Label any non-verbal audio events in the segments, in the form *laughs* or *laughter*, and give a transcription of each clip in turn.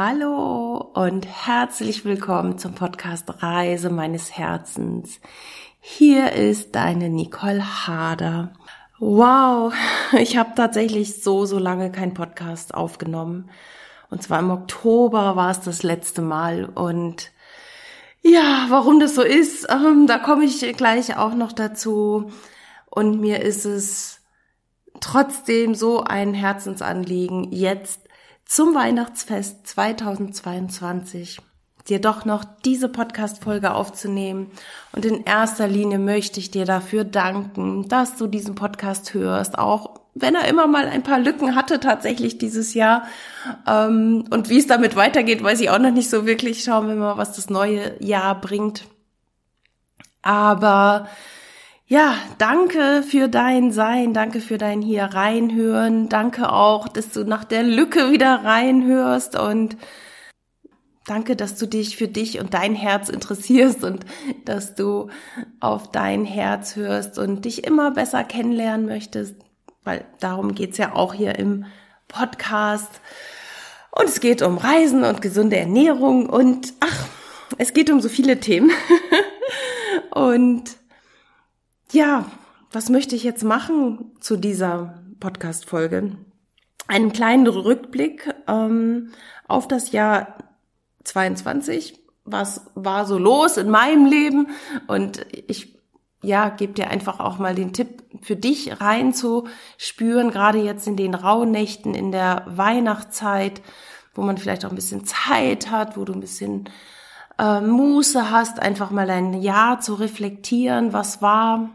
Hallo und herzlich willkommen zum Podcast Reise meines Herzens. Hier ist deine Nicole Hader. Wow, *laughs* ich habe tatsächlich so, so lange keinen Podcast aufgenommen. Und zwar im Oktober war es das letzte Mal. Und ja, warum das so ist, ähm, da komme ich gleich auch noch dazu. Und mir ist es trotzdem so ein Herzensanliegen, jetzt zum Weihnachtsfest 2022 dir doch noch diese Podcast-Folge aufzunehmen. Und in erster Linie möchte ich dir dafür danken, dass du diesen Podcast hörst, auch wenn er immer mal ein paar Lücken hatte tatsächlich dieses Jahr. Ähm, und wie es damit weitergeht, weiß ich auch noch nicht so wirklich. Schauen wir mal, was das neue Jahr bringt. Aber ja, danke für dein Sein, danke für dein hier reinhören, danke auch, dass du nach der Lücke wieder reinhörst und danke, dass du dich für dich und dein Herz interessierst und dass du auf dein Herz hörst und dich immer besser kennenlernen möchtest, weil darum geht's ja auch hier im Podcast. Und es geht um Reisen und gesunde Ernährung und ach, es geht um so viele Themen. *laughs* und ja, was möchte ich jetzt machen zu dieser Podcast-Folge? Einen kleinen Rückblick ähm, auf das Jahr 22. Was war so los in meinem Leben? Und ich ja, gebe dir einfach auch mal den Tipp für dich rein zu spüren, gerade jetzt in den Rauhnächten, in der Weihnachtszeit, wo man vielleicht auch ein bisschen Zeit hat, wo du ein bisschen äh, Muße hast, einfach mal ein Jahr zu reflektieren, was war,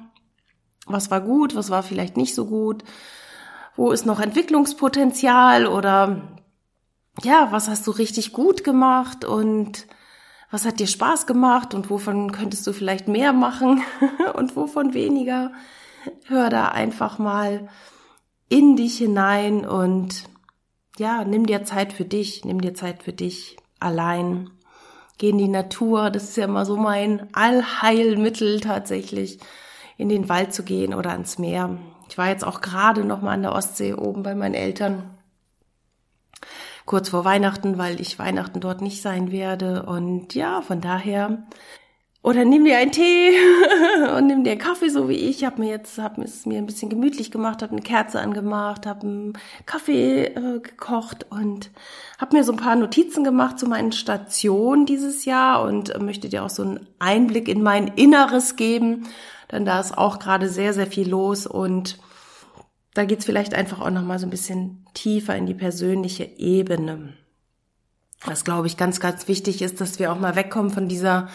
was war gut, was war vielleicht nicht so gut, wo ist noch Entwicklungspotenzial oder ja, was hast du richtig gut gemacht und was hat dir Spaß gemacht und wovon könntest du vielleicht mehr machen *laughs* und wovon weniger. Hör da einfach mal in dich hinein und ja, nimm dir Zeit für dich, nimm dir Zeit für dich allein. Geh in die Natur, das ist ja immer so mein Allheilmittel tatsächlich in den Wald zu gehen oder ans Meer. Ich war jetzt auch gerade noch mal an der Ostsee oben bei meinen Eltern kurz vor Weihnachten, weil ich Weihnachten dort nicht sein werde und ja, von daher oder nimm dir einen Tee *laughs* und nimm dir einen Kaffee, so wie ich. Hab mir jetzt, hab es mir ein bisschen gemütlich gemacht, habe eine Kerze angemacht, habe einen Kaffee äh, gekocht und habe mir so ein paar Notizen gemacht zu meinen Stationen dieses Jahr und äh, möchte dir auch so einen Einblick in mein Inneres geben denn da ist auch gerade sehr, sehr viel los und da geht's vielleicht einfach auch noch mal so ein bisschen tiefer in die persönliche Ebene. Was, glaube ich, ganz, ganz wichtig ist, dass wir auch mal wegkommen von dieser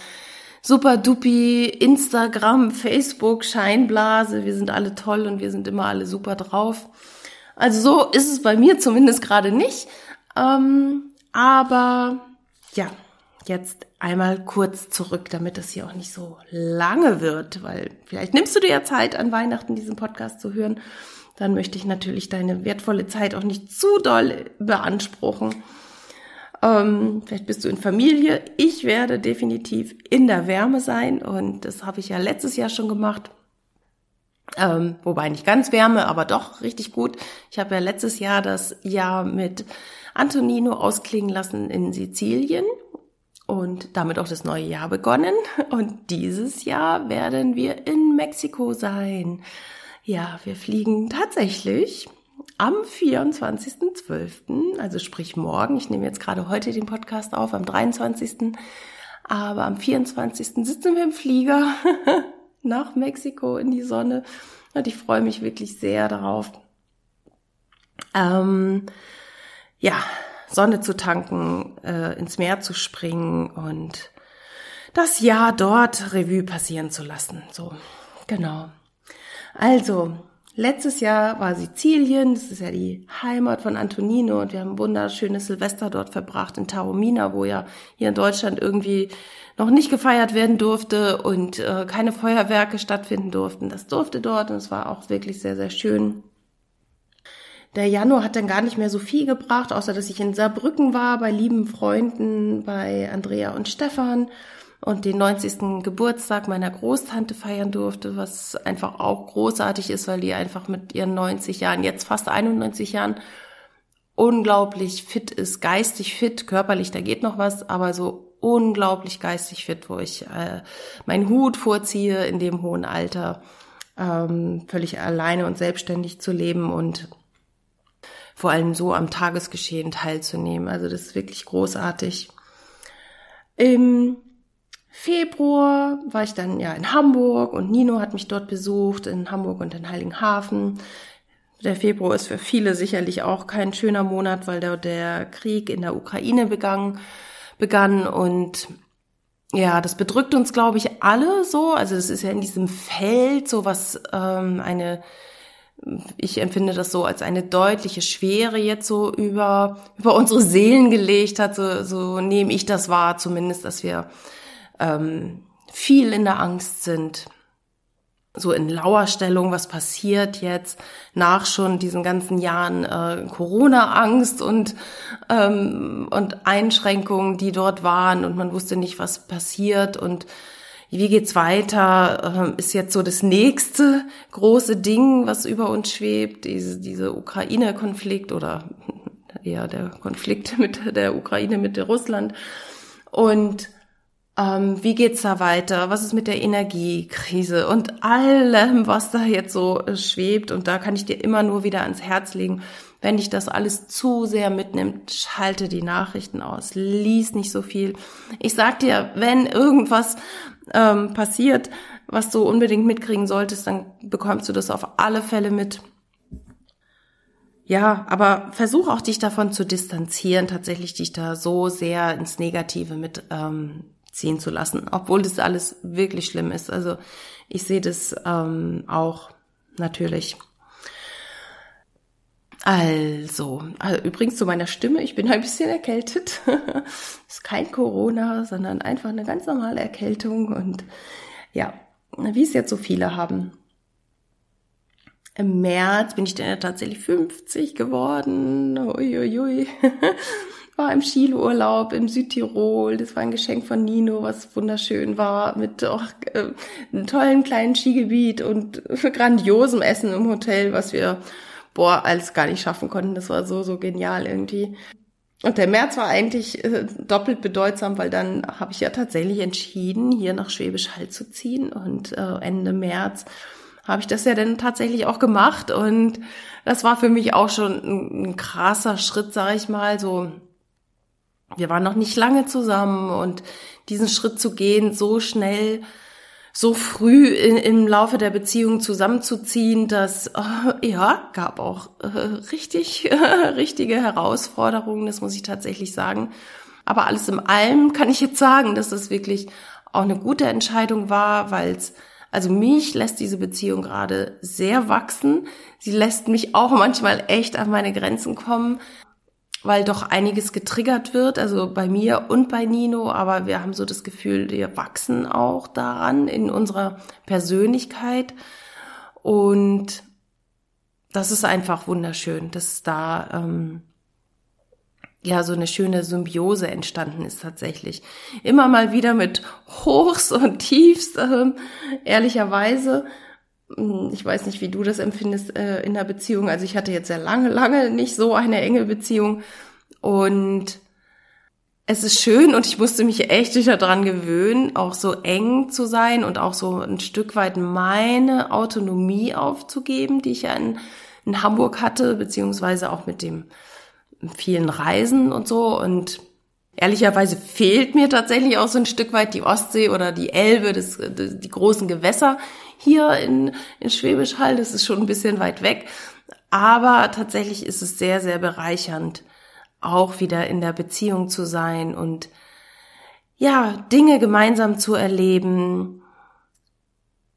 super dupi Instagram, Facebook Scheinblase. Wir sind alle toll und wir sind immer alle super drauf. Also so ist es bei mir zumindest gerade nicht. Ähm, aber ja, jetzt einmal kurz zurück, damit das hier auch nicht so lange wird, weil vielleicht nimmst du dir ja Zeit an Weihnachten diesen Podcast zu hören. Dann möchte ich natürlich deine wertvolle Zeit auch nicht zu doll beanspruchen. Ähm, vielleicht bist du in Familie. Ich werde definitiv in der Wärme sein und das habe ich ja letztes Jahr schon gemacht. Ähm, wobei nicht ganz Wärme, aber doch richtig gut. Ich habe ja letztes Jahr das Jahr mit Antonino ausklingen lassen in Sizilien und damit auch das neue Jahr begonnen. Und dieses Jahr werden wir in Mexiko sein. Ja, wir fliegen tatsächlich am 24.12., also sprich morgen. Ich nehme jetzt gerade heute den Podcast auf, am 23. Aber am 24. sitzen wir im Flieger *laughs* nach Mexiko in die Sonne. Und ich freue mich wirklich sehr darauf. Ähm, ja, Sonne zu tanken, äh, ins Meer zu springen und das Jahr dort Revue passieren zu lassen. So, genau. Also, letztes Jahr war Sizilien, das ist ja die Heimat von Antonino und wir haben ein wunderschönes Silvester dort verbracht in Taormina, wo ja hier in Deutschland irgendwie noch nicht gefeiert werden durfte und äh, keine Feuerwerke stattfinden durften. Das durfte dort und es war auch wirklich sehr, sehr schön. Der Januar hat dann gar nicht mehr so viel gebracht, außer dass ich in Saarbrücken war, bei lieben Freunden, bei Andrea und Stefan und den 90. Geburtstag meiner Großtante feiern durfte, was einfach auch großartig ist, weil die einfach mit ihren 90 Jahren, jetzt fast 91 Jahren, unglaublich fit ist, geistig fit, körperlich, da geht noch was, aber so unglaublich geistig fit, wo ich äh, meinen Hut vorziehe in dem hohen Alter, ähm, völlig alleine und selbstständig zu leben und vor allem so am Tagesgeschehen teilzunehmen. Also das ist wirklich großartig. Im Februar war ich dann ja in Hamburg und Nino hat mich dort besucht, in Hamburg und in Heiligenhafen. Der Februar ist für viele sicherlich auch kein schöner Monat, weil da der Krieg in der Ukraine begann, begann und ja, das bedrückt uns, glaube ich, alle so. Also es ist ja in diesem Feld so was ähm, eine ich empfinde das so als eine deutliche Schwere jetzt so über, über unsere Seelen gelegt hat. So, so nehme ich das wahr, zumindest, dass wir ähm, viel in der Angst sind, so in Lauerstellung, was passiert jetzt nach schon diesen ganzen Jahren äh, Corona-Angst und, ähm, und Einschränkungen, die dort waren und man wusste nicht, was passiert und wie geht's weiter, äh, ist jetzt so das nächste große Ding, was über uns schwebt, diese, diese Ukraine-Konflikt oder *laughs* eher der Konflikt mit der Ukraine, mit Russland. Und ähm, wie geht's da weiter? Was ist mit der Energiekrise und allem, was da jetzt so äh, schwebt? Und da kann ich dir immer nur wieder ans Herz legen, wenn dich das alles zu sehr mitnimmt, schalte die Nachrichten aus, lies nicht so viel. Ich sag dir, wenn irgendwas ähm, passiert, was du unbedingt mitkriegen solltest, dann bekommst du das auf alle Fälle mit. Ja, aber versuch auch dich davon zu distanzieren, tatsächlich dich da so sehr ins Negative mit ähm, ziehen zu lassen, obwohl das alles wirklich schlimm ist. Also ich sehe das ähm, auch natürlich. Also, also, übrigens zu meiner Stimme, ich bin ein bisschen erkältet. *laughs* ist kein Corona, sondern einfach eine ganz normale Erkältung und ja, wie es jetzt so viele haben. Im März bin ich dann ja tatsächlich 50 geworden. Uiuiui. Ui, *laughs* ui. war im Skiurlaub im Südtirol. Das war ein Geschenk von Nino, was wunderschön war, mit auch, äh, einem tollen kleinen Skigebiet und *laughs* grandiosem Essen im Hotel, was wir, boah, alles gar nicht schaffen konnten. Das war so, so genial irgendwie. Und der März war eigentlich äh, doppelt bedeutsam, weil dann habe ich ja tatsächlich entschieden, hier nach Schwäbisch Hall zu ziehen. Und äh, Ende März habe ich das ja dann tatsächlich auch gemacht. Und das war für mich auch schon ein, ein krasser Schritt, sage ich mal, so wir waren noch nicht lange zusammen und diesen Schritt zu gehen, so schnell, so früh in, im Laufe der Beziehung zusammenzuziehen, das äh, ja gab auch äh, richtig äh, *laughs* richtige Herausforderungen, das muss ich tatsächlich sagen. Aber alles in allem kann ich jetzt sagen, dass es wirklich auch eine gute Entscheidung war, weil es also mich lässt diese Beziehung gerade sehr wachsen. Sie lässt mich auch manchmal echt an meine Grenzen kommen weil doch einiges getriggert wird, also bei mir und bei Nino, aber wir haben so das Gefühl, wir wachsen auch daran in unserer Persönlichkeit und das ist einfach wunderschön, dass da ähm, ja so eine schöne Symbiose entstanden ist tatsächlich. Immer mal wieder mit Hochs und Tiefs, äh, ehrlicherweise ich weiß nicht, wie du das empfindest äh, in der Beziehung. Also ich hatte jetzt sehr lange, lange nicht so eine enge Beziehung. Und es ist schön und ich musste mich echt wieder dran gewöhnen, auch so eng zu sein und auch so ein Stück weit meine Autonomie aufzugeben, die ich ja in, in Hamburg hatte, beziehungsweise auch mit dem vielen Reisen und so. Und Ehrlicherweise fehlt mir tatsächlich auch so ein Stück weit die Ostsee oder die Elbe, das, die großen Gewässer hier in, in Schwäbisch Hall. Das ist schon ein bisschen weit weg. Aber tatsächlich ist es sehr, sehr bereichernd, auch wieder in der Beziehung zu sein und ja, Dinge gemeinsam zu erleben,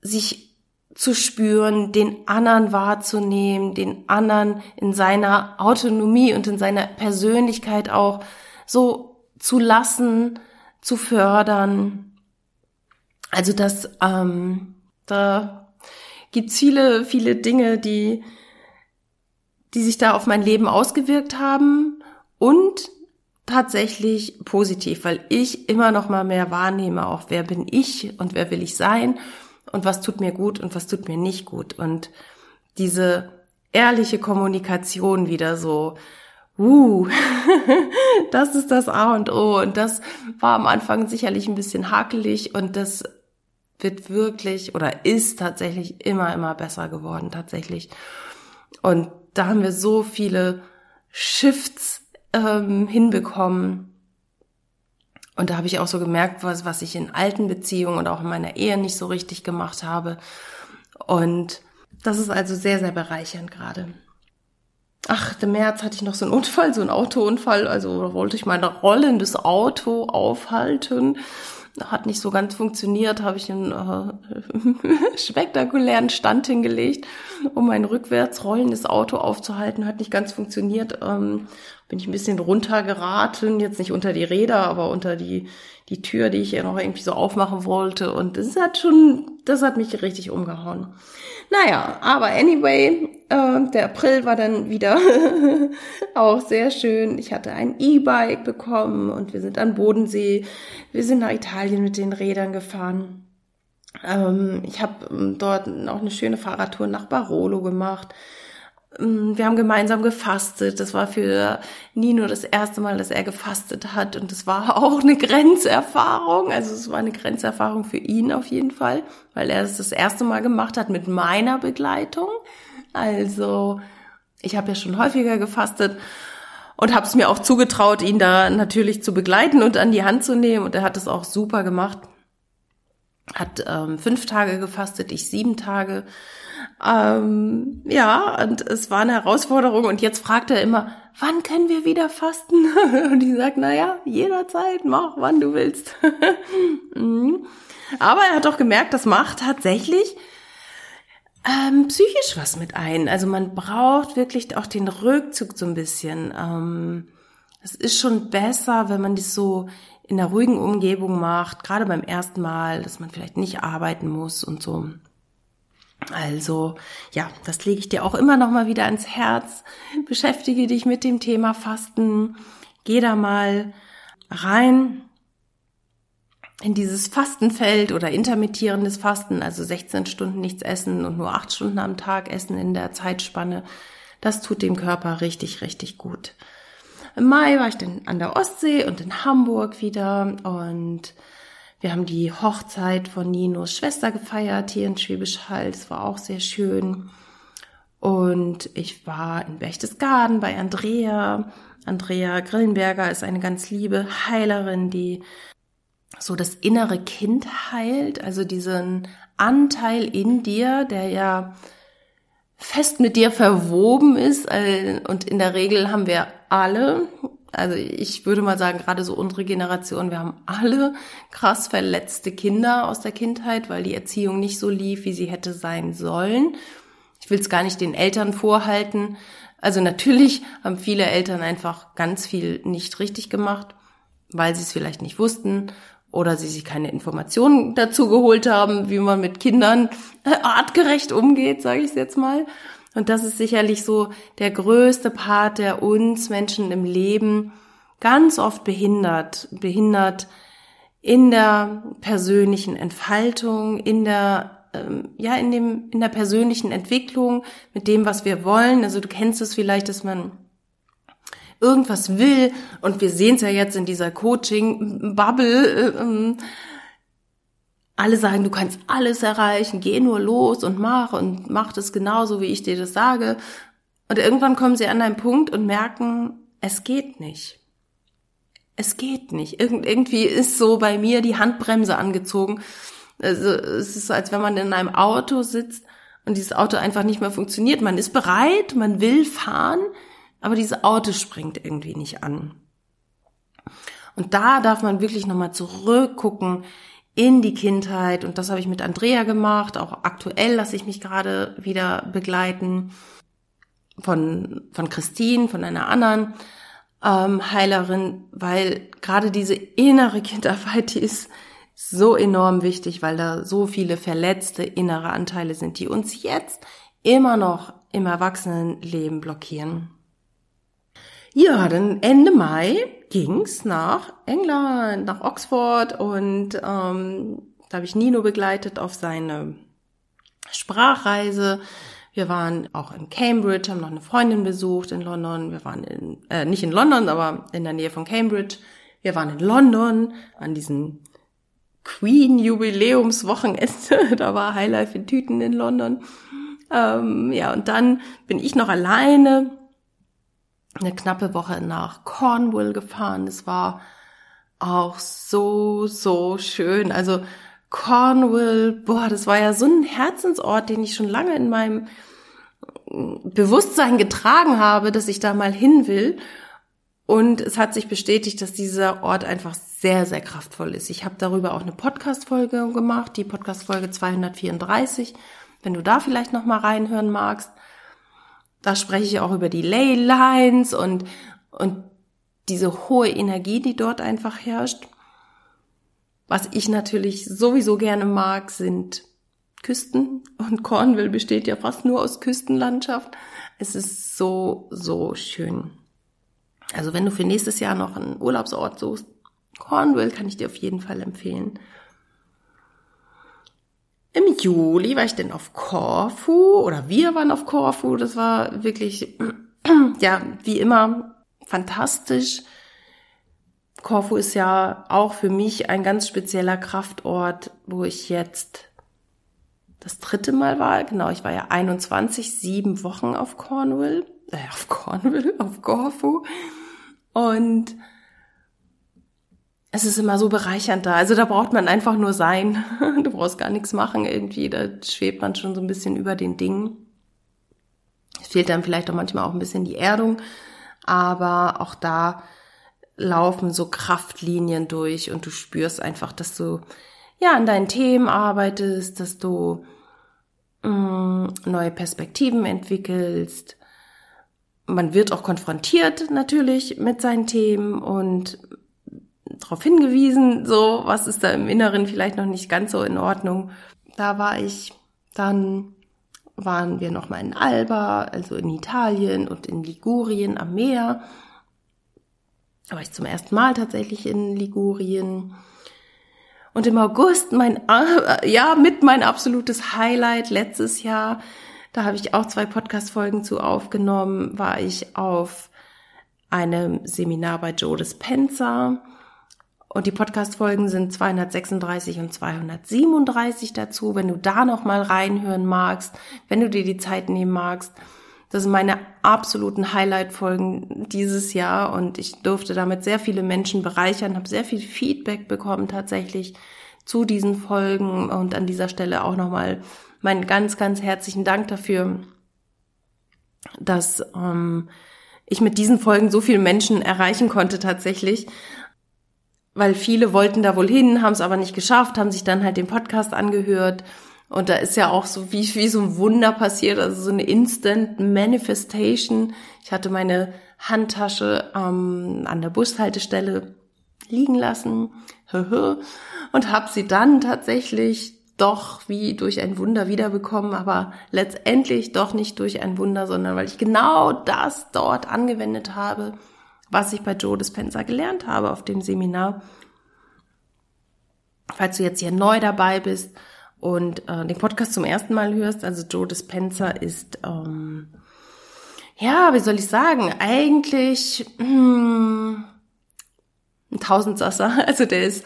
sich zu spüren, den anderen wahrzunehmen, den anderen in seiner Autonomie und in seiner Persönlichkeit auch so zu lassen, zu fördern. Also das, ähm, da gibt's viele, viele Dinge, die, die sich da auf mein Leben ausgewirkt haben und tatsächlich positiv, weil ich immer noch mal mehr wahrnehme, auch wer bin ich und wer will ich sein und was tut mir gut und was tut mir nicht gut und diese ehrliche Kommunikation wieder so Uh, *laughs* das ist das A und O. Und das war am Anfang sicherlich ein bisschen hakelig und das wird wirklich oder ist tatsächlich immer, immer besser geworden, tatsächlich. Und da haben wir so viele Shifts ähm, hinbekommen. Und da habe ich auch so gemerkt, was, was ich in alten Beziehungen und auch in meiner Ehe nicht so richtig gemacht habe. Und das ist also sehr, sehr bereichernd gerade. Ach, im März hatte ich noch so einen Unfall, so einen Autounfall. Also wollte ich mein rollendes Auto aufhalten hat nicht so ganz funktioniert, habe ich einen äh, *laughs* spektakulären Stand hingelegt, um ein rückwärts rollendes Auto aufzuhalten. Hat nicht ganz funktioniert. Ähm, bin ich ein bisschen runtergeraten, jetzt nicht unter die Räder, aber unter die, die Tür, die ich ja noch irgendwie so aufmachen wollte. Und das hat schon, das hat mich richtig umgehauen. Naja, aber anyway, äh, der April war dann wieder *laughs* auch sehr schön. Ich hatte ein E-Bike bekommen und wir sind an Bodensee. Wir sind nach Italien mit den Rädern gefahren. Ähm, ich habe ähm, dort auch eine schöne Fahrradtour nach Barolo gemacht. Ähm, wir haben gemeinsam gefastet. Das war für Nino das erste Mal, dass er gefastet hat. Und das war *laughs* auch eine Grenzerfahrung. Also es war eine Grenzerfahrung für ihn auf jeden Fall, weil er es das erste Mal gemacht hat mit meiner Begleitung. Also ich habe ja schon häufiger gefastet und habe es mir auch zugetraut, ihn da natürlich zu begleiten und an die Hand zu nehmen. Und er hat es auch super gemacht. Hat ähm, fünf Tage gefastet, ich sieben Tage. Ähm, ja, und es war eine Herausforderung. Und jetzt fragt er immer, wann können wir wieder fasten? *laughs* Und ich sage, naja, jederzeit, mach, wann du willst. *laughs* Mhm. Aber er hat auch gemerkt, das macht tatsächlich ähm, psychisch was mit ein. Also man braucht wirklich auch den Rückzug so ein bisschen. Ähm, es ist schon besser, wenn man das so in einer ruhigen Umgebung macht, gerade beim ersten Mal, dass man vielleicht nicht arbeiten muss und so. Also, ja, das lege ich dir auch immer noch mal wieder ans Herz. Beschäftige dich mit dem Thema Fasten. Geh da mal rein in dieses Fastenfeld oder intermittierendes Fasten, also 16 Stunden nichts essen und nur 8 Stunden am Tag essen in der Zeitspanne. Das tut dem Körper richtig, richtig gut. Im Mai war ich dann an der Ostsee und in Hamburg wieder und wir haben die Hochzeit von Ninos Schwester gefeiert hier in Schwäbisch Hall. Es war auch sehr schön. Und ich war in Berchtesgaden bei Andrea. Andrea Grillenberger ist eine ganz liebe Heilerin, die so das innere Kind heilt, also diesen Anteil in dir, der ja fest mit dir verwoben ist. Äh, und in der Regel haben wir alle, also ich würde mal sagen, gerade so unsere Generation, wir haben alle krass verletzte Kinder aus der Kindheit, weil die Erziehung nicht so lief, wie sie hätte sein sollen. Ich will es gar nicht den Eltern vorhalten. Also natürlich haben viele Eltern einfach ganz viel nicht richtig gemacht, weil sie es vielleicht nicht wussten oder sie sich keine Informationen dazu geholt haben, wie man mit Kindern *laughs* artgerecht umgeht, sage ich jetzt mal. Und das ist sicherlich so der größte Part, der uns Menschen im Leben ganz oft behindert, behindert in der persönlichen Entfaltung, in der ähm, ja in dem in der persönlichen Entwicklung mit dem, was wir wollen. Also du kennst es vielleicht, dass man irgendwas will. Und wir sehen es ja jetzt in dieser Coaching-Bubble. Äh, ähm, alle sagen, du kannst alles erreichen, geh nur los und mach und mach das genauso, wie ich dir das sage. Und irgendwann kommen sie an einen Punkt und merken, es geht nicht. Es geht nicht. Irgend, irgendwie ist so bei mir die Handbremse angezogen. Also es ist so, als wenn man in einem Auto sitzt und dieses Auto einfach nicht mehr funktioniert. Man ist bereit, man will fahren, aber dieses Auto springt irgendwie nicht an. Und da darf man wirklich nochmal zurückgucken in die Kindheit. Und das habe ich mit Andrea gemacht. Auch aktuell lasse ich mich gerade wieder begleiten von, von Christine, von einer anderen ähm, Heilerin, weil gerade diese innere Kindarbeit, die ist so enorm wichtig, weil da so viele verletzte innere Anteile sind, die uns jetzt immer noch im Erwachsenenleben blockieren. Ja, dann Ende Mai ging's nach England, nach Oxford und ähm, da habe ich Nino begleitet auf seine Sprachreise. Wir waren auch in Cambridge, haben noch eine Freundin besucht in London. Wir waren in, äh, nicht in London, aber in der Nähe von Cambridge. Wir waren in London an diesem Queen-Jubiläumswochenende. *laughs* da war Highlife in Tüten in London. Ähm, ja, und dann bin ich noch alleine eine knappe Woche nach Cornwall gefahren. Es war auch so, so schön. Also Cornwall, boah, das war ja so ein Herzensort, den ich schon lange in meinem Bewusstsein getragen habe, dass ich da mal hin will. Und es hat sich bestätigt, dass dieser Ort einfach sehr, sehr kraftvoll ist. Ich habe darüber auch eine Podcast-Folge gemacht, die Podcast-Folge 234. Wenn du da vielleicht noch mal reinhören magst, da spreche ich auch über die Ley Lines und, und diese hohe Energie, die dort einfach herrscht. Was ich natürlich sowieso gerne mag, sind Küsten und Cornwall besteht ja fast nur aus Küstenlandschaft. Es ist so, so schön. Also wenn du für nächstes Jahr noch einen Urlaubsort suchst, Cornwall kann ich dir auf jeden Fall empfehlen. Im Juli war ich denn auf Corfu oder wir waren auf Corfu. Das war wirklich, *clears throat* ja, wie immer fantastisch. Korfu ist ja auch für mich ein ganz spezieller Kraftort, wo ich jetzt das dritte Mal war. Genau, ich war ja 21, sieben Wochen auf Cornwall, äh, auf Cornwall, *laughs* auf Korfu. Und es ist immer so bereichernd da. Also da braucht man einfach nur sein. *laughs* Du brauchst gar nichts machen irgendwie. Da schwebt man schon so ein bisschen über den Dingen. Es fehlt dann vielleicht auch manchmal auch ein bisschen die Erdung. Aber auch da laufen so Kraftlinien durch und du spürst einfach, dass du ja an deinen Themen arbeitest, dass du mh, mm, neue Perspektiven entwickelst. Man wird auch konfrontiert natürlich mit seinen Themen und darauf hingewiesen, so was ist da im Inneren vielleicht noch nicht ganz so in Ordnung. Da war ich dann waren wir noch mal in Alba, also in Italien und in Ligurien am Meer. Da war ich zum ersten Mal tatsächlich in Ligurien. Und im August mein, äh, ja, mit mein absolutes Highlight letztes Jahr, da habe ich auch zwei Podcast-Folgen zu aufgenommen, war ich auf einem Seminar bei Joe Dispenza. Und die Podcast-Folgen sind 236 und 237 dazu. Wenn du da noch mal reinhören magst, wenn du dir die Zeit nehmen magst, das sind meine absoluten Highlight-Folgen dieses Jahr und ich durfte damit sehr viele Menschen bereichern, habe sehr viel Feedback bekommen tatsächlich zu diesen Folgen und an dieser Stelle auch nochmal meinen ganz, ganz herzlichen Dank dafür, dass ähm, ich mit diesen Folgen so viele Menschen erreichen konnte tatsächlich weil viele wollten da wohl hin, haben es aber nicht geschafft, haben sich dann halt den Podcast angehört. Und da ist ja auch so wie, wie so ein Wunder passiert, also so eine Instant Manifestation. Ich hatte meine Handtasche ähm, an der Bushaltestelle liegen lassen und habe sie dann tatsächlich doch wie durch ein Wunder wiederbekommen, aber letztendlich doch nicht durch ein Wunder, sondern weil ich genau das dort angewendet habe, was ich bei Joe Dispenza gelernt habe auf dem Seminar. Falls du jetzt hier neu dabei bist und äh, den Podcast zum ersten Mal hörst, also Joe Dispenza ist, ähm, ja, wie soll ich sagen, eigentlich hm, ein Tausendsasser. *laughs* Also der ist,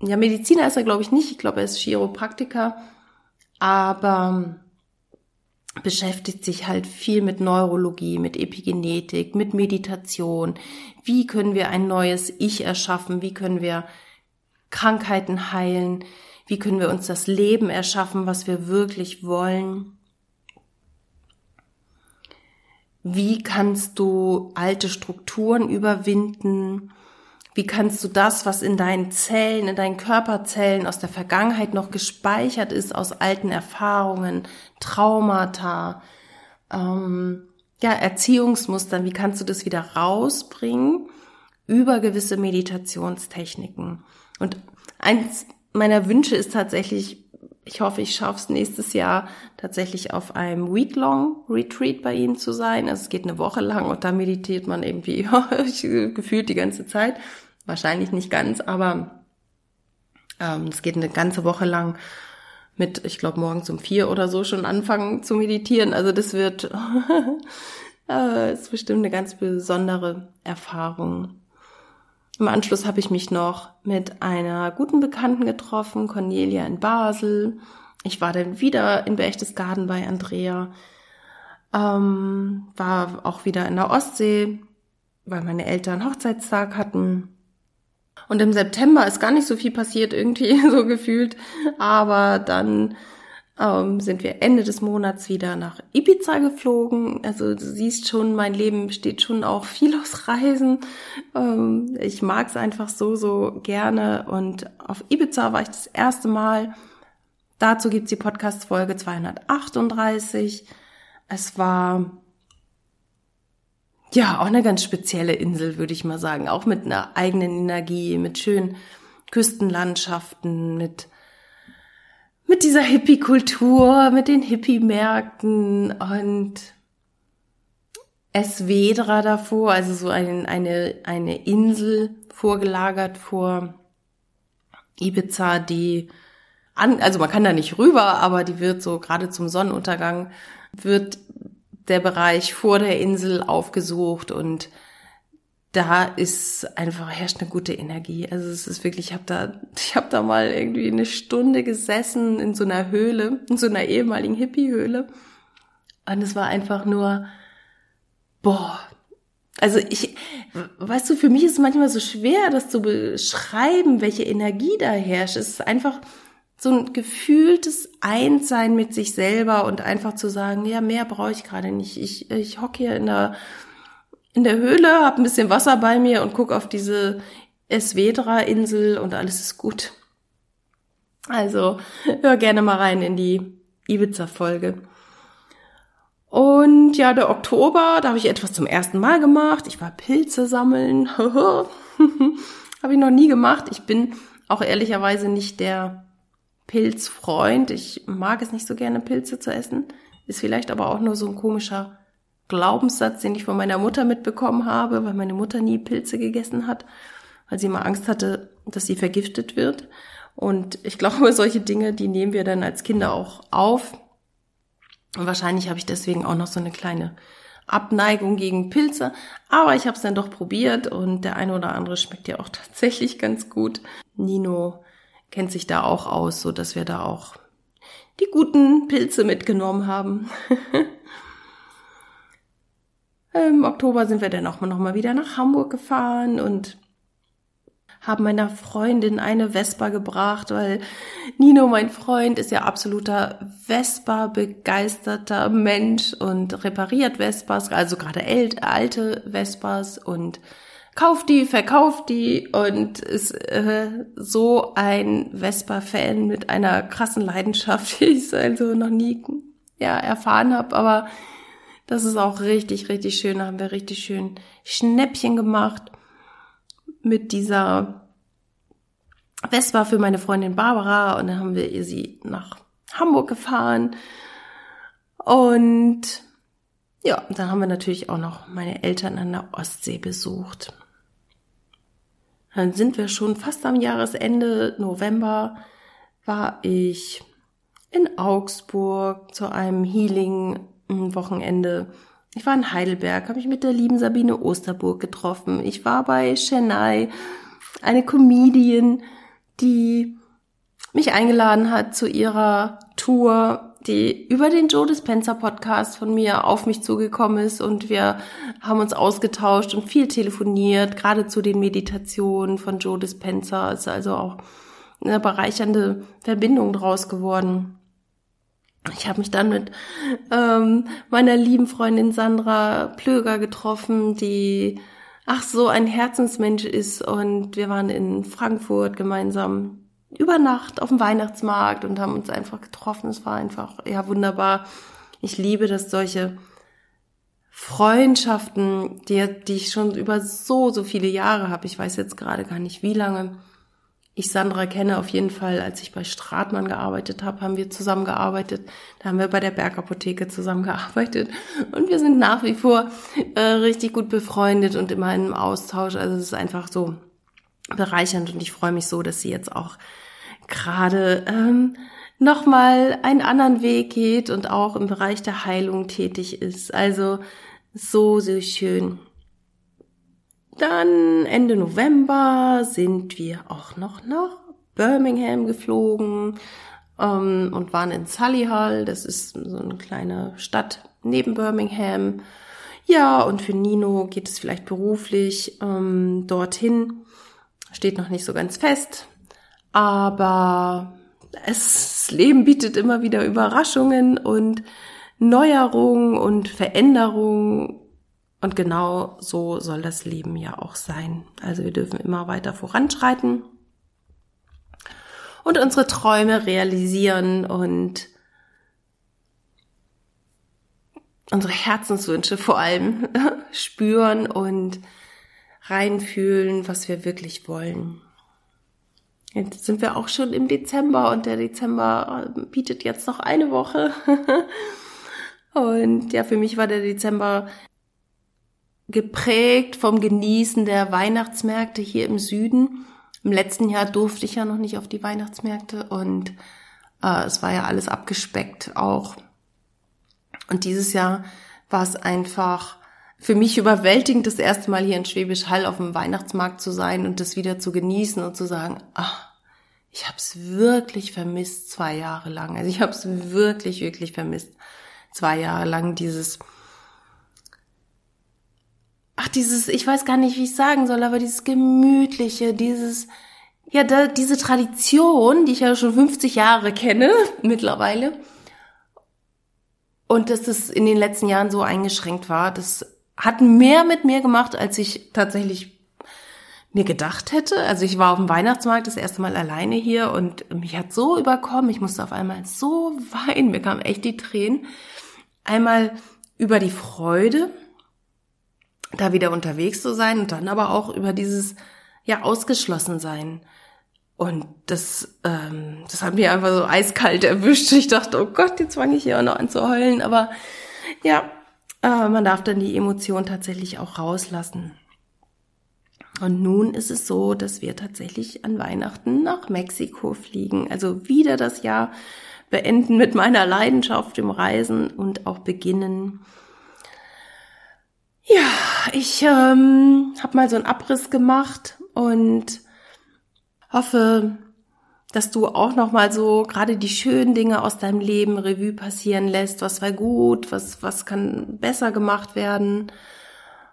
ja, Mediziner ist er, glaube ich, nicht. Ich glaube, er ist Chiropraktiker. Aber beschäftigt sich halt viel mit Neurologie, mit Epigenetik, mit Meditation. Wie können wir ein neues Ich erschaffen? Wie können wir Krankheiten heilen? Wie können wir uns das Leben erschaffen, was wir wirklich wollen? Wie kannst du alte Strukturen überwinden? Wie kannst du das, was in deinen Zellen, in deinen Körperzellen aus der Vergangenheit noch gespeichert ist, aus alten Erfahrungen, Traumata, ähm, ja, Erziehungsmustern, wie kannst du das wieder rausbringen über gewisse Meditationstechniken? Und eins meiner Wünsche ist tatsächlich, ich hoffe, ich schaffe es nächstes Jahr tatsächlich auf einem Week-Long Retreat bei Ihnen zu sein. Also es geht eine Woche lang und da meditiert man irgendwie *laughs* gefühlt die ganze Zeit. Wahrscheinlich nicht ganz, aber ähm, es geht eine ganze Woche lang mit, ich glaube, morgens um vier oder so schon anfangen zu meditieren. Also das wird, *laughs* äh, ist bestimmt eine ganz besondere Erfahrung. Im Anschluss habe ich mich noch mit einer guten Bekannten getroffen, Cornelia in Basel. Ich war dann wieder in Berchtesgaden bei Andrea, ähm, war auch wieder in der Ostsee, weil meine Eltern Hochzeitstag hatten. Und im September ist gar nicht so viel passiert, irgendwie *laughs* so gefühlt. Aber dann ähm, sind wir Ende des Monats wieder nach Ibiza geflogen. Also du siehst schon, mein Leben besteht schon auch viel aus Reisen. Ähm, ich mag es einfach so, so gerne. Und auf Ibiza war ich das erste Mal. Dazu gibt's die Podcast-Folge 238. Es war ja auch eine ganz spezielle Insel, würde ich mal sagen. Auch mit einer eigenen Energie, mit schönen Küstenlandschaften, mit mit dieser Hippie-Kultur, mit den Hippie-Märkten und Esvedra davor, also so ein, eine, eine Insel vorgelagert vor Ibiza, die an, also man kann da nicht rüber, aber die wird so gerade zum Sonnenuntergang wird der Bereich vor der Insel aufgesucht und da ist einfach herrscht eine gute Energie. Also es ist wirklich, ich habe da, ich habe da mal irgendwie eine Stunde gesessen in so einer Höhle, in so einer ehemaligen Hippie-Höhle, und es war einfach nur, boah. Also ich, weißt du, für mich ist es manchmal so schwer, das zu beschreiben, welche Energie da herrscht. Es ist einfach so ein gefühltes Einssein mit sich selber und einfach zu sagen, ja, mehr brauche ich gerade nicht. Ich, ich hocke hier in der in der Höhle, habe ein bisschen Wasser bei mir und guck auf diese Esvedra-Insel und alles ist gut. Also hör gerne mal rein in die Ibiza-Folge. Und ja, der Oktober, da habe ich etwas zum ersten Mal gemacht. Ich war Pilze sammeln. *laughs* habe ich noch nie gemacht. Ich bin auch ehrlicherweise nicht der Pilzfreund. Ich mag es nicht so gerne, Pilze zu essen. Ist vielleicht aber auch nur so ein komischer Glaubenssatz, den ich von meiner Mutter mitbekommen habe, weil meine Mutter nie Pilze gegessen hat, weil sie immer Angst hatte, dass sie vergiftet wird. Und ich *laughs* glaube, solche Dinge, die nehmen wir dann als Kinder auch auf. Und wahrscheinlich habe ich deswegen auch noch so eine kleine Abneigung gegen Pilze. Aber ich habe es dann doch probiert und der eine oder andere schmeckt ja auch *laughs* tatsächlich ganz gut. Nino kennt sich da auch aus, so dass wir da auch die guten Pilze mitgenommen haben. *laughs* Im Oktober sind wir dann auch noch mal wieder nach Hamburg gefahren und haben meiner Freundin eine Vespa gebracht, weil Nino, mein Freund, ist ja absoluter Vespa-begeisterter Mensch und repariert Vespas, also gerade alte Vespas und kauft die, verkauft die und ist äh, so ein Vespa-Fan mit einer krassen Leidenschaft, *laughs* die ich also noch nie ja, erfahren habe, aber das ist auch richtig, richtig schön. Da haben wir richtig schön Schnäppchen gemacht mit dieser Vespa für meine Freundin Barbara und dann haben wir ihr sie nach Hamburg gefahren und ja, dann haben wir natürlich auch noch meine Eltern an der Ostsee besucht. Dann sind wir schon fast am Jahresende November war ich in Augsburg zu einem Healing Wochenende. Ich war in Heidelberg, habe mich mit der lieben Sabine Osterburg getroffen. Ich war bei Chennai, eine Comedian, die mich eingeladen hat zu ihrer Tour, die über den Joe Dispenza Podcast von mir auf mich zugekommen ist und wir haben uns ausgetauscht und viel telefoniert, gerade zu den Meditationen von Joe Dispenza. Ist also auch eine bereichernde Verbindung draus geworden. Ich habe mich dann mit ähm, meiner lieben Freundin Sandra Plöger getroffen, die ach so ein Herzensmensch ist. Und wir waren in Frankfurt gemeinsam über Nacht auf dem Weihnachtsmarkt und haben uns einfach getroffen. Es war einfach ja wunderbar. Ich liebe das solche Freundschaften, die, die ich schon über so so viele Jahre habe. Ich weiß jetzt gerade gar nicht wie lange ich Sandra kenne auf jeden Fall, als ich bei Stratmann gearbeitet habe, haben wir zusammengearbeitet. Da haben wir bei der Bergapotheke zusammengearbeitet. Und wir sind nach wie vor äh, richtig gut befreundet und immer in einem Austausch. Also es ist einfach so bereichernd und ich freue mich so, dass sie jetzt auch gerade ähm, nochmal einen anderen Weg geht und auch im Bereich der Heilung tätig ist. Also so, so schön. Dann Ende November sind wir auch noch nach Birmingham geflogen ähm, und waren in Sullyhall. Das ist so eine kleine Stadt neben Birmingham. Ja, und für Nino geht es vielleicht beruflich ähm, dorthin. Steht noch nicht so ganz fest. Aber es, das Leben bietet immer wieder Überraschungen und Neuerungen und Veränderungen. Und genau so soll das Leben ja auch sein. Also wir dürfen immer weiter voranschreiten und unsere Träume realisieren und unsere Herzenswünsche vor allem *laughs* spüren und reinfühlen, was wir wirklich wollen. Jetzt sind wir auch schon im Dezember und der Dezember bietet jetzt noch eine Woche. *laughs* und ja, für mich war der Dezember geprägt vom Genießen der Weihnachtsmärkte hier im Süden. Im letzten Jahr durfte ich ja noch nicht auf die Weihnachtsmärkte und äh, es war ja alles abgespeckt auch. Und dieses Jahr war es einfach für mich überwältigend, das erste Mal hier in Schwäbisch Hall auf dem Weihnachtsmarkt zu sein und das wieder zu genießen und zu sagen, ach, ich habe es wirklich vermisst zwei Jahre lang. Also ich habe es wirklich, wirklich vermisst zwei Jahre lang dieses ach, dieses, ich weiß gar nicht, wie ich sagen soll, aber dieses gemütliche, dieses, ja, da, diese Tradition, die ich ja schon 50 Jahre kenne *laughs* mittlerweile, und dass das in den letzten Jahren so eingeschränkt war, das hat mehr mit mir gemacht, als ich tatsächlich mir gedacht hätte. Also ich war auf dem Weihnachtsmarkt das erste Mal alleine hier und mich hat so überkommen, ich musste auf einmal so weinen, mir kamen echt die Tränen. Einmal über die Freude, da wieder unterwegs zu sein und dann aber auch über dieses ja ausgeschlossen sein. Und das, ähm, das hat mich einfach so eiskalt erwischt. Ich dachte, oh Gott, jetzt fange ich hier auch noch an zu heulen. Aber ja, äh, man darf dann die Emotion tatsächlich auch rauslassen. Und nun ist es so, dass wir tatsächlich an Weihnachten nach Mexiko fliegen. Also wieder das Jahr beenden mit meiner Leidenschaft im Reisen und auch beginnen ja, ich ähm, habe mal so einen Abriss gemacht und hoffe, dass du auch noch mal so gerade die schönen Dinge aus deinem Leben Revue passieren lässt. Was war gut? Was was kann besser gemacht werden?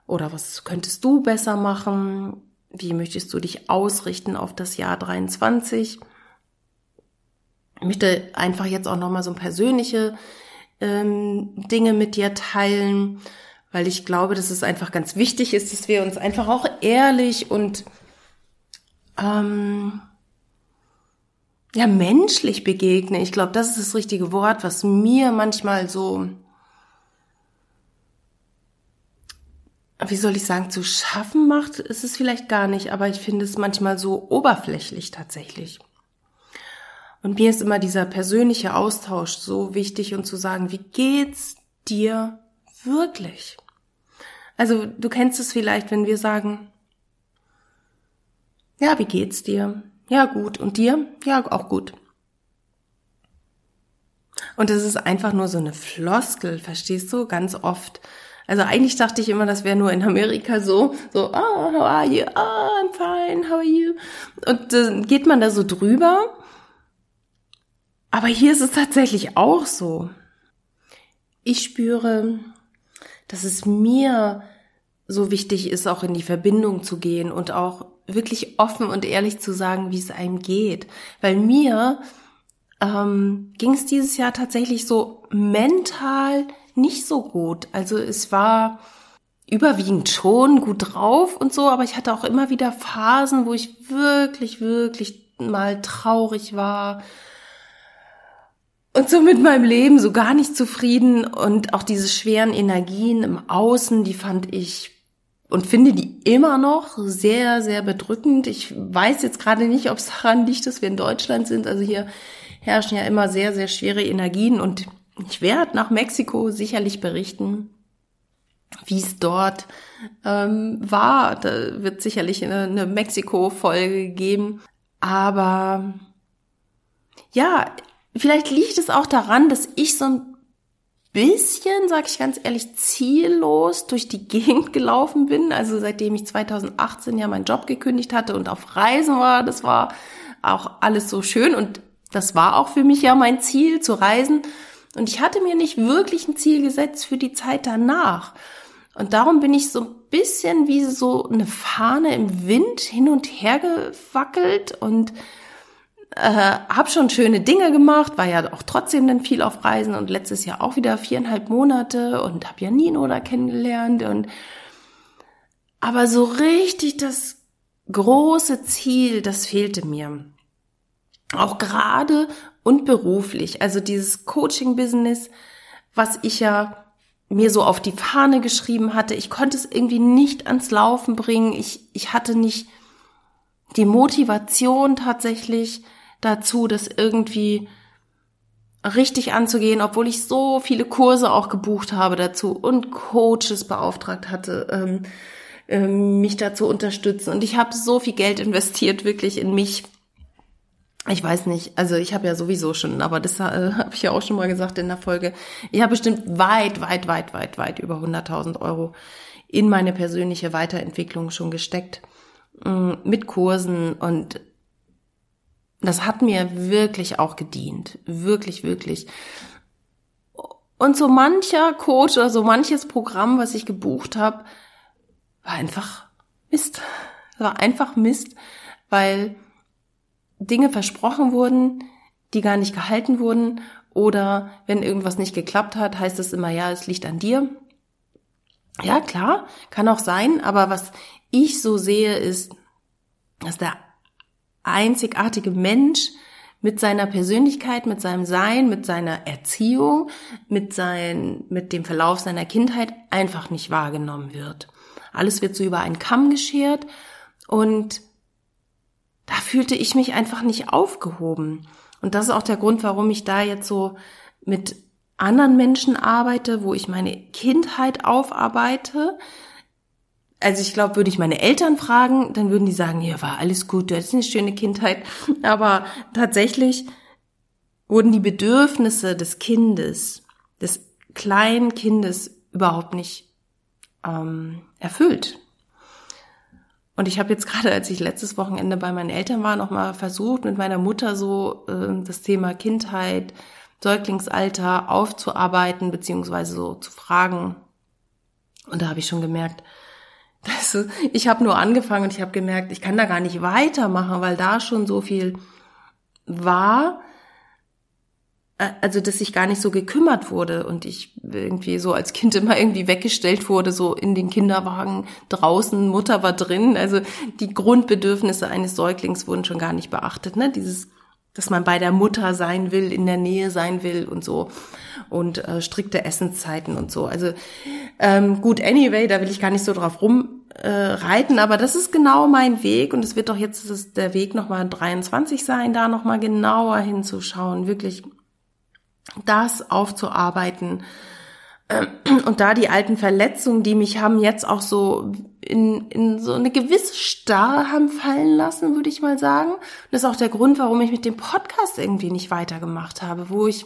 Oder was könntest du besser machen? Wie möchtest du dich ausrichten auf das Jahr 23? Ich möchte einfach jetzt auch noch mal so persönliche ähm, Dinge mit dir teilen weil ich glaube, dass es einfach ganz wichtig ist, dass wir uns einfach auch ehrlich und ähm, ja menschlich begegnen. Ich glaube, das ist das richtige Wort, was mir manchmal so, wie soll ich sagen, zu schaffen macht, ist es vielleicht gar nicht, aber ich finde es manchmal so oberflächlich tatsächlich. Und mir ist immer dieser persönliche Austausch so wichtig und zu sagen, wie geht's dir wirklich? Also du kennst es vielleicht, wenn wir sagen, ja, wie geht's dir? Ja, gut. Und dir? Ja, auch gut. Und es ist einfach nur so eine Floskel, verstehst du? Ganz oft. Also eigentlich dachte ich immer, das wäre nur in Amerika so, so, oh, how are you? Oh, I'm fine, how are you? Und dann geht man da so drüber. Aber hier ist es tatsächlich auch so. Ich spüre, dass es mir so wichtig ist, auch in die Verbindung zu gehen und auch wirklich offen und ehrlich zu sagen, wie es einem geht. Weil mir ähm, ging es dieses Jahr tatsächlich so mental nicht so gut. Also es war überwiegend schon gut drauf und so, aber ich hatte auch immer wieder Phasen, wo ich wirklich, wirklich mal traurig war und so mit meinem Leben so gar nicht zufrieden und auch diese schweren Energien im Außen, die fand ich und finde die immer noch sehr, sehr bedrückend. Ich weiß jetzt gerade nicht, ob es daran liegt, dass wir in Deutschland sind. Also hier herrschen ja immer sehr, sehr schwere Energien und ich werde nach Mexiko sicherlich berichten, wie es dort ähm, war. Da wird sicherlich eine, eine Mexiko-Folge geben. Aber ja, vielleicht liegt es auch daran, dass ich so ein bisschen, sag ich ganz ehrlich, ziellos durch die Gegend *laughs* gelaufen bin. Also seitdem ich 2018 ja meinen Job gekündigt hatte und auf Reisen war, das war auch alles so schön und das war auch für mich ja mein Ziel, zu reisen. Und ich hatte mir nicht wirklich ein Ziel gesetzt für die Zeit danach. Und darum bin ich so ein bisschen wie so eine Fahne im Wind hin und her gewackelt und äh, habe schon schöne Dinge gemacht, war ja auch trotzdem dann viel auf Reisen und letztes Jahr auch wieder viereinhalb Monate und habe ja Nino da kennengelernt und aber so richtig das große Ziel, das fehlte mir. Auch gerade und beruflich, also dieses Coaching-Business, was ich ja mir so auf die Fahne geschrieben hatte, ich konnte es irgendwie nicht ans Laufen bringen. Ich, ich hatte nicht die Motivation tatsächlich, dazu, das irgendwie richtig anzugehen, obwohl ich so viele Kurse auch gebucht habe dazu und Coaches beauftragt hatte, ähm, ähm, mich dazu unterstützen. Und ich habe so viel Geld investiert, wirklich in mich. Ich weiß nicht, also ich habe ja sowieso schon, aber das äh, *laughs* habe ich ja auch schon mal gesagt in der Folge. Ich habe bestimmt weit, weit, weit, weit, weit über 100.000 Euro in meine persönliche Weiterentwicklung schon gesteckt mm, mit Kursen und das hat mir wirklich auch gedient. Wirklich, wirklich. Und so mancher Coach oder so manches Programm, was ich gebucht habe, war einfach Mist. War einfach Mist, weil Dinge versprochen wurden, die gar nicht gehalten wurden. Oder wenn irgendwas nicht geklappt hat, heißt es immer, ja, es liegt an dir. Ja, klar, kann auch sein, aber was ich so sehe, ist, dass der einzigartige Mensch mit seiner Persönlichkeit, mit seinem Sein, mit seiner Erziehung, mit sein, mit dem Verlauf seiner Kindheit einfach nicht wahrgenommen wird. Alles wird so über einen Kamm geschert und da fühlte ich mich einfach nicht aufgehoben. Und das ist auch der Grund, warum ich da jetzt so mit anderen Menschen arbeite, wo ich meine Kindheit aufarbeite, also ich glaube, würde ich meine Eltern fragen, dann würden die sagen, ja, war alles gut, du hattest eine schöne Kindheit. *laughs* Aber tatsächlich wurden die Bedürfnisse des Kindes, des kleinen Kindes überhaupt nicht ähm, erfüllt. Und ich habe jetzt gerade, als ich letztes Wochenende bei meinen Eltern war, nochmal versucht, mit meiner Mutter so äh, das Thema Kindheit, Säuglingsalter aufzuarbeiten, beziehungsweise so zu fragen. Und da habe ich schon gemerkt, also ich habe nur angefangen und ich habe gemerkt, ich kann da gar nicht weitermachen, weil da schon so viel war, äh, also dass ich gar nicht so gekümmert wurde und ich irgendwie so als Kind immer irgendwie weggestellt wurde, so in den Kinderwagen draußen, Mutter war drin, also die Grundbedürfnisse eines Säuglings wurden schon gar nicht beachtet, ne? Dieses dass man bei der Mutter sein will, in der Nähe sein will und so und äh, strikte Essenszeiten und so. Also ähm, gut, anyway, da will ich gar nicht so drauf rumreiten, äh, aber das ist genau mein Weg. Und es wird doch jetzt das der Weg nochmal 23 sein, da nochmal genauer hinzuschauen, wirklich das aufzuarbeiten. Und da die alten Verletzungen, die mich haben jetzt auch so in, in so eine gewisse Starre haben fallen lassen, würde ich mal sagen. Und das ist auch der Grund, warum ich mit dem Podcast irgendwie nicht weitergemacht habe, wo ich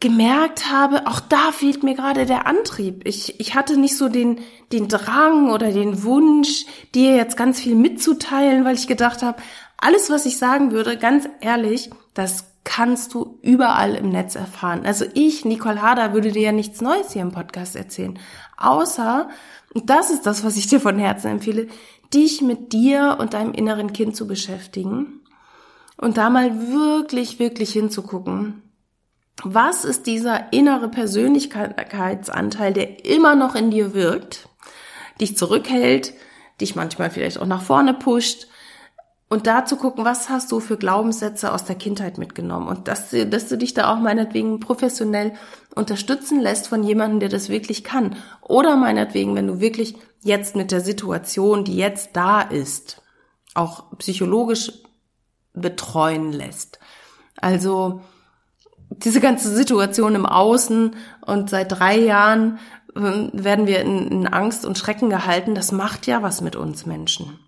gemerkt habe, auch da fehlt mir gerade der Antrieb. Ich, ich hatte nicht so den, den Drang oder den Wunsch, dir jetzt ganz viel mitzuteilen, weil ich gedacht habe, alles, was ich sagen würde, ganz ehrlich, das kannst du überall im Netz erfahren. Also ich, Nicole Harder, würde dir ja nichts Neues hier im Podcast erzählen. Außer, und das ist das, was ich dir von Herzen empfehle, dich mit dir und deinem inneren Kind zu beschäftigen und da mal wirklich, wirklich hinzugucken. Was ist dieser innere Persönlichkeitsanteil, der immer noch in dir wirkt, dich zurückhält, dich manchmal vielleicht auch nach vorne pusht, und da zu gucken, was hast du für Glaubenssätze aus der Kindheit mitgenommen und dass, dass du dich da auch meinetwegen professionell unterstützen lässt von jemandem, der das wirklich kann. Oder meinetwegen, wenn du wirklich jetzt mit der Situation, die jetzt da ist, auch psychologisch betreuen lässt. Also diese ganze Situation im Außen und seit drei Jahren äh, werden wir in, in Angst und Schrecken gehalten, das macht ja was mit uns Menschen.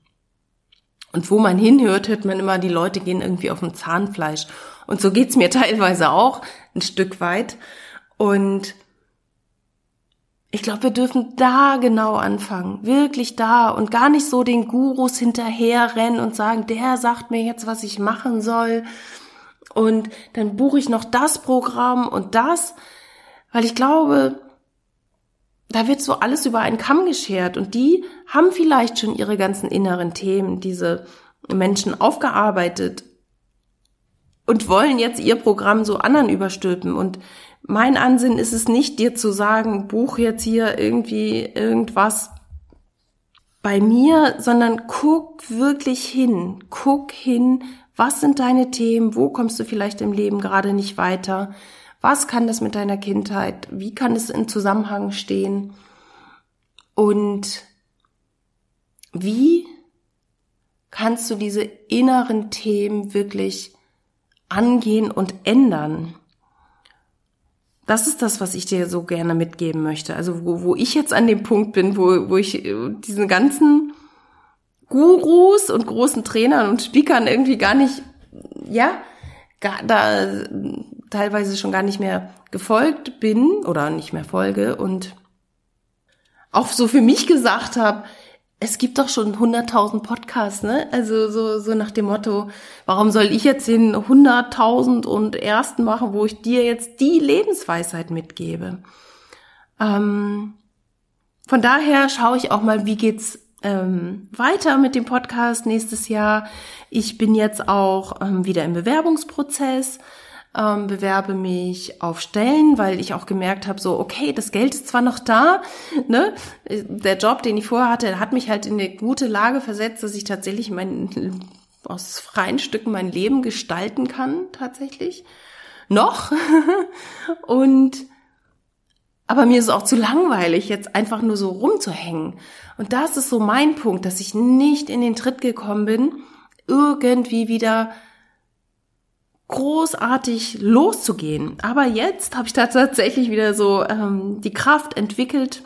Und wo man hinhört, hört man immer, die Leute gehen irgendwie auf dem Zahnfleisch. Und so geht's mir *laughs* teilweise auch ein Stück weit. Und ich glaube, wir dürfen da genau anfangen, wirklich da und gar nicht so den Gurus hinterherrennen und sagen, der sagt mir jetzt, was ich machen soll und dann buche ich noch das Programm und das, weil ich glaube, da wird so alles über einen Kamm geschert und die haben vielleicht schon ihre ganzen inneren Themen, diese Menschen aufgearbeitet und wollen jetzt ihr Programm so anderen überstülpen und mein Ansinn ist es nicht, dir zu sagen, buch jetzt hier irgendwie irgendwas bei mir, sondern guck wirklich hin. Guck hin, was sind deine Themen, wo kommst du vielleicht im Leben gerade nicht weiter, was kann das mit deiner Kindheit, wie kann es in Zusammenhang stehen? Und wie kannst du diese inneren Themen wirklich angehen und ändern? Das ist das, was ich dir so gerne mitgeben möchte. Also wo, wo ich jetzt an dem Punkt bin, wo, wo ich diesen ganzen Gurus und großen Trainern und Speakern irgendwie gar nicht, ja, gar, da teilweise schon gar nicht mehr gefolgt bin oder nicht mehr folge und auch so für mich gesagt habe, es gibt doch schon 100.000 Podcasts, ne? Also so, so nach dem Motto, warum soll ich jetzt den 100.000 und ersten machen, wo ich dir jetzt die Lebensweisheit mitgebe? Ähm, von daher schaue ich auch mal, wie geht's ähm, weiter mit dem Podcast nächstes Jahr. Ich bin jetzt auch ähm, wieder im Bewerbungsprozess ähm, bewerbe mich auf Stellen, weil ich auch gemerkt habe, so, okay, das Geld ist zwar noch da, ne? Der Job, den ich vorher hatte, hat mich halt in eine gute Lage versetzt, dass ich tatsächlich mein, aus freien Stücken mein Leben gestalten kann, tatsächlich. Noch. *laughs* Und aber mir ist auch zu langweilig, jetzt einfach nur so rumzuhängen. Und das ist so mein Punkt, dass ich nicht in den Tritt gekommen bin, irgendwie wieder großartig loszugehen. Aber jetzt habe ich da tatsächlich wieder so ähm, die Kraft entwickelt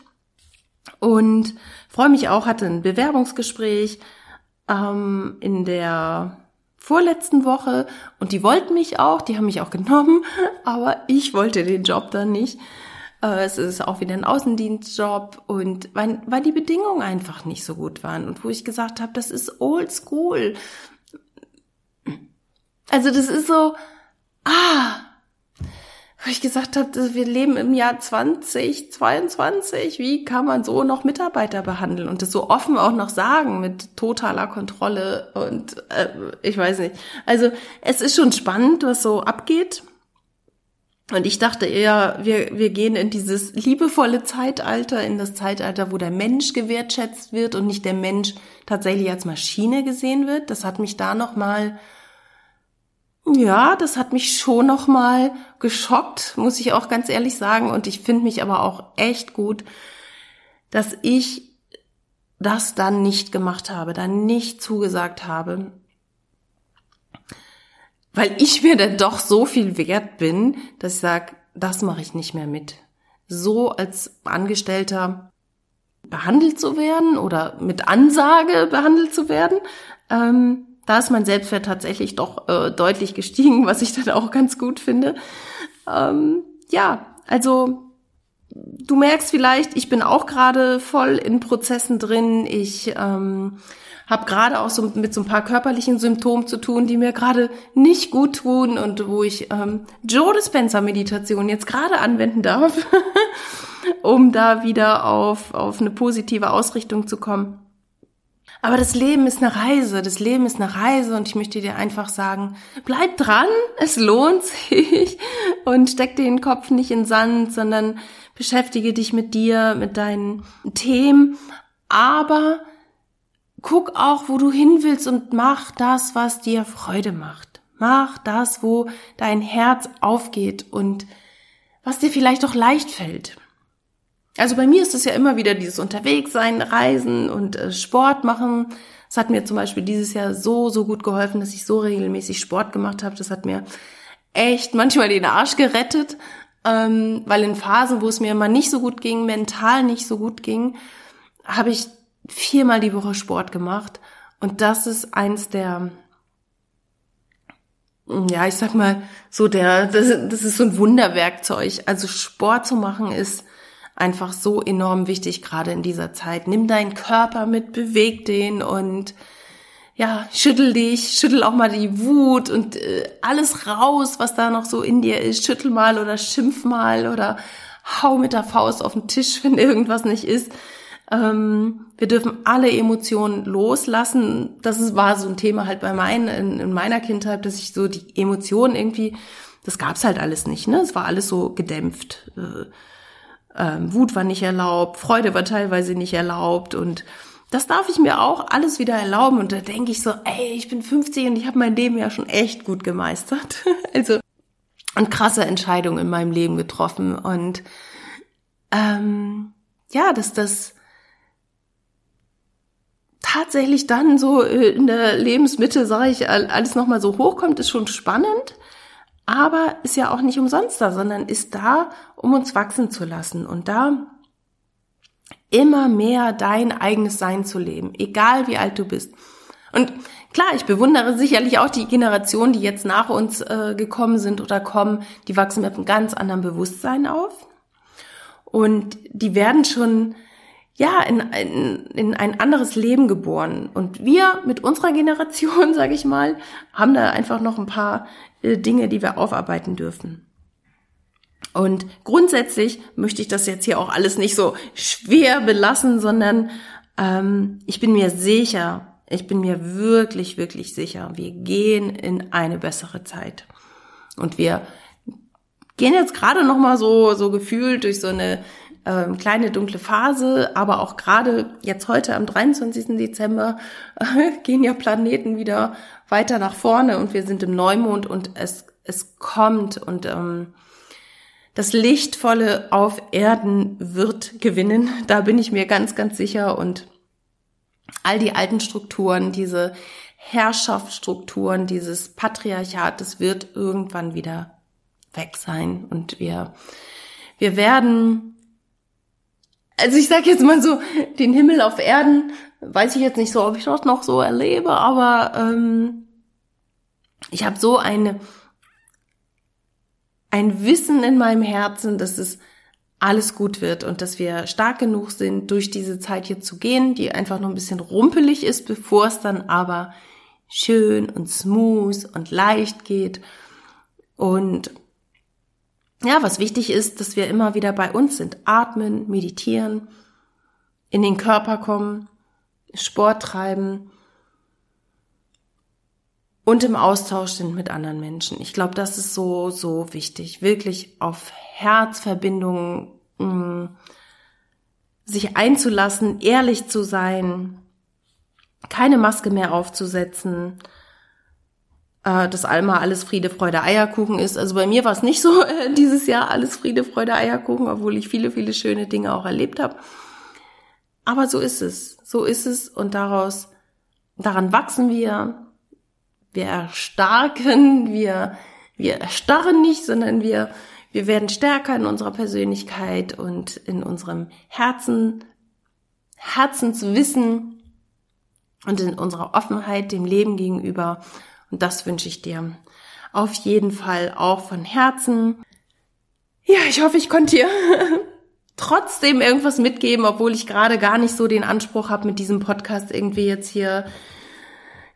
und freue mich auch, hatte ein Bewerbungsgespräch ähm, in der vorletzten Woche und die wollten mich auch, die haben mich auch genommen, *laughs* aber ich wollte den Job dann nicht. Äh, es ist auch wieder ein Außendienstjob und weil, weil die Bedingungen einfach nicht so gut waren und wo ich gesagt habe, das ist old school. Also das ist so, ah, wo ich gesagt habe, wir leben im Jahr 2022, wie kann man so noch Mitarbeiter behandeln und das so offen auch noch sagen mit totaler Kontrolle und äh, ich weiß nicht. Also es ist schon spannend, was so abgeht. Und ich dachte eher, wir, wir gehen in dieses liebevolle Zeitalter, in das Zeitalter, wo der Mensch gewertschätzt wird und nicht der Mensch tatsächlich als Maschine gesehen wird. Das hat mich da nochmal mal ja, das hat mich schon noch mal geschockt, muss ich auch ganz ehrlich sagen. Und ich finde mich aber auch echt gut, dass ich das dann nicht gemacht habe, dann nicht zugesagt habe. Weil ich mir dann doch so viel wert bin, dass ich sage, das mache ich nicht mehr mit. So als Angestellter behandelt zu werden oder mit Ansage behandelt zu werden, ähm, da ist mein Selbstwert tatsächlich doch äh, deutlich gestiegen, was ich dann auch ganz gut finde. Ähm, ja, also du merkst vielleicht, ich bin auch gerade voll in Prozessen drin. Ich ähm, habe gerade auch so mit so ein paar körperlichen Symptomen zu tun, die mir gerade nicht gut tun und wo ich ähm, Joe Dispenser Meditation jetzt gerade anwenden darf, *laughs* um da wieder auf, auf eine positive Ausrichtung zu kommen. Aber das Leben ist eine Reise, das Leben ist eine Reise und ich möchte dir einfach sagen, bleib dran, es lohnt sich *laughs* und steck den Kopf nicht in Sand, sondern beschäftige dich mit dir, mit deinen Themen, aber guck auch, wo du hin willst und mach das, was dir Freude macht. Mach das, wo dein Herz aufgeht und was dir vielleicht auch leicht fällt. Also bei mir ist es ja immer wieder dieses Unterwegssein, Reisen und äh, Sport machen. Das hat mir zum Beispiel dieses Jahr so, so gut geholfen, dass ich so regelmäßig Sport gemacht habe. Das hat mir echt manchmal den Arsch gerettet, ähm, weil in Phasen, wo es mir immer nicht so gut ging, mental nicht so gut ging, habe ich viermal die Woche Sport gemacht Und das ist eins der, ja, ich sag mal, so der, das, das ist so ein Wunderwerkzeug. Also Sport zu machen ist einfach so enorm wichtig, gerade in dieser Zeit. Nimm deinen Körper mit, beweg den und ja, schüttel dich, schüttel auch mal die Wut und äh, alles raus, was da noch so in dir ist. Schüttel mal oder schimpf mal oder hau mit der Faust auf den Tisch, *laughs* wenn irgendwas nicht ist. Ähm, wir dürfen alle Emotionen loslassen. Das ist, war so ein Thema halt bei meinen, in, in meiner Kindheit, dass ich so die Emotionen irgendwie, das gab's halt alles nicht, ne? Es war alles so gedämpft. Äh, ähm, Wut war nicht erlaubt, Freude war teilweise nicht erlaubt und das darf ich mir auch alles wieder erlauben. Und da denke ich so, ey, ich bin 50 und ich habe mein Leben ja schon echt gut gemeistert. *laughs* also und krasse Entscheidungen in meinem Leben getroffen. Und ähm, ja, dass das tatsächlich dann so äh, in der Lebensmitte, sage ich, alles nochmal so hochkommt, ist schon spannend, aber ist ja auch nicht umsonst da, sondern ist da, um uns wachsen zu lassen und da immer mehr dein eigenes Sein zu leben, egal wie alt du bist. Und klar, ich bewundere sicherlich auch die Generationen, die jetzt nach uns äh, gekommen sind oder kommen, die wachsen mit einem ganz anderen Bewusstsein auf. Und die werden schon ja, in, in, in ein anderes Leben geboren. Und wir mit unserer Generation, *laughs* sage ich mal, haben da einfach noch ein paar äh, Dinge, die wir aufarbeiten dürfen. Und grundsätzlich möchte ich das jetzt hier auch alles nicht so schwer belassen, sondern ähm, ich bin mir sicher, ich bin mir wirklich, wirklich sicher, wir gehen in eine bessere Zeit. Und wir gehen jetzt gerade noch mal so so gefühlt durch so eine ähm, kleine dunkle Phase, aber auch gerade jetzt heute am 23. Dezember äh, *laughs* gehen ja Planeten wieder weiter nach vorne und wir sind im Neumond und es, es kommt und ähm, das Lichtvolle auf Erden wird gewinnen. *laughs* Da bin ich mir ganz, ganz sicher und all die alten Strukturen, diese Herrschaftsstrukturen, dieses Patriarchat, das wird irgendwann wieder weg sein und wir, wir werden also ich sage jetzt mal so, den Himmel auf Erden, weiß ich jetzt nicht so, ob ich das noch so erlebe, aber ähm, ich habe so eine ein Wissen in meinem Herzen, dass es alles gut wird und dass wir stark genug sind, durch diese Zeit hier zu gehen, die einfach noch ein bisschen rumpelig ist, bevor es dann aber schön und smooth und leicht geht. Und ja, was wichtig ist, dass wir immer wieder bei uns sind. Atmen, meditieren, in den Körper kommen, Sport treiben und im Austausch sind mit anderen Menschen. Ich glaube, das ist so, so wichtig. Wirklich auf Herzverbindungen mm, sich einzulassen, ehrlich zu sein, keine Maske mehr aufzusetzen, äh, dass Alma alles Friede, Freude, Eierkuchen ist. Also bei mir war es nicht so *laughs* äh, dieses Jahr alles Friede, Freude, Eierkuchen, obwohl ich viele, viele schöne Dinge auch erlebt habe. Aber so ist es. So ist es und daraus, daran wachsen wir. Wir erstarken, wir, wir erstarren nicht, sondern wir, wir werden stärker in unserer Persönlichkeit und in unserem Herzen, Herzenswissen und in unserer Offenheit dem Leben gegenüber. Und das wünsche ich dir auf jeden Fall auch von Herzen. Ja, ich hoffe, ich konnte dir *laughs* trotzdem irgendwas mitgeben, obwohl ich gerade gar nicht so den Anspruch habe, mit diesem Podcast irgendwie jetzt hier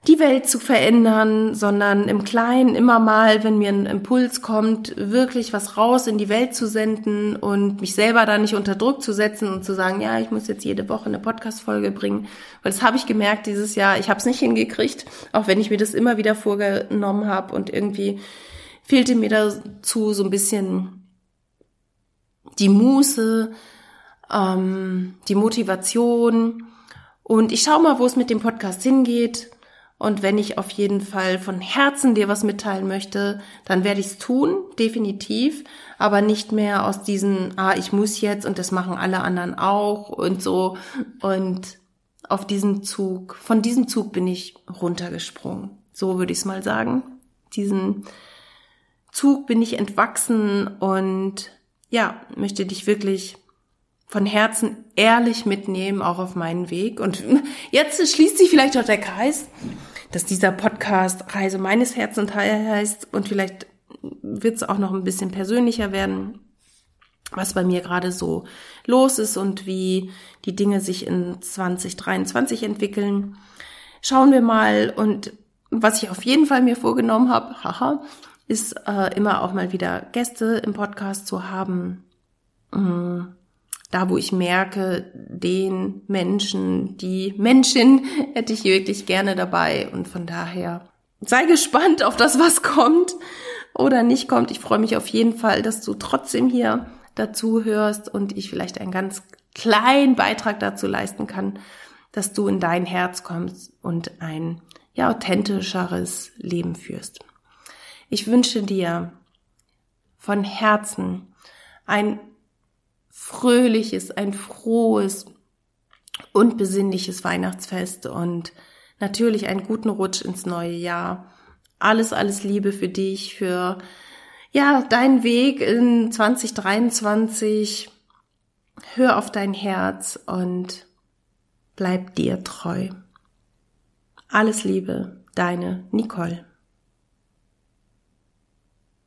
die Welt zu verändern, sondern im Kleinen immer mal, wenn mir ein Impuls kommt, wirklich was raus in die Welt zu senden und mich selber da nicht unter Druck zu setzen und zu sagen, ja, ich muss jetzt jede Woche eine Podcast-Folge bringen. Weil das habe ich gemerkt dieses Jahr, ich habe es nicht hingekriegt, auch wenn ich mir das immer wieder vorgenommen habe und irgendwie fehlte mir dazu so ein bisschen die Muße, ähm, die Motivation. Und ich schaue mal, wo es mit dem Podcast hingeht und wenn ich auf jeden Fall von Herzen dir was mitteilen möchte, dann werde ich es tun, definitiv, aber nicht mehr aus diesen, ah, ich muss jetzt und das machen alle anderen auch und so. Und auf diesen Zug, von diesem Zug bin ich runtergesprungen. So würde ich es mal sagen. Diesen Zug bin ich entwachsen und ja, möchte dich wirklich von Herzen ehrlich mitnehmen, auch auf meinen Weg. Und *laughs* jetzt schließt sich vielleicht auch der Kreis, dass dieser Podcast Reise meines Herzens heißt und vielleicht wird es auch noch ein bisschen persönlicher werden, was bei mir gerade so los ist und wie die Dinge sich in 2023 entwickeln. Schauen wir mal und was ich auf jeden Fall mir vorgenommen habe, *laughs* haha, ist äh, immer auch mal wieder Gäste im Podcast zu haben. Mhm. Da, wo ich merke, den Menschen, die Menschen *laughs* hätte ich wirklich gerne dabei. Und von daher sei gespannt auf das, was kommt oder nicht kommt. Ich freue mich auf jeden Fall, dass du trotzdem hier dazu hörst und ich vielleicht einen ganz kleinen Beitrag dazu leisten kann, dass du in dein Herz kommst und ein ja authentischeres Leben führst. Ich wünsche dir von Herzen ein fröhliches, ein frohes und besinnliches Weihnachtsfest und natürlich einen guten Rutsch ins neue Jahr. Alles, alles Liebe für dich, für ja, deinen Weg in 2023. Hör auf dein Herz und bleib dir treu. Alles Liebe, deine Nicole.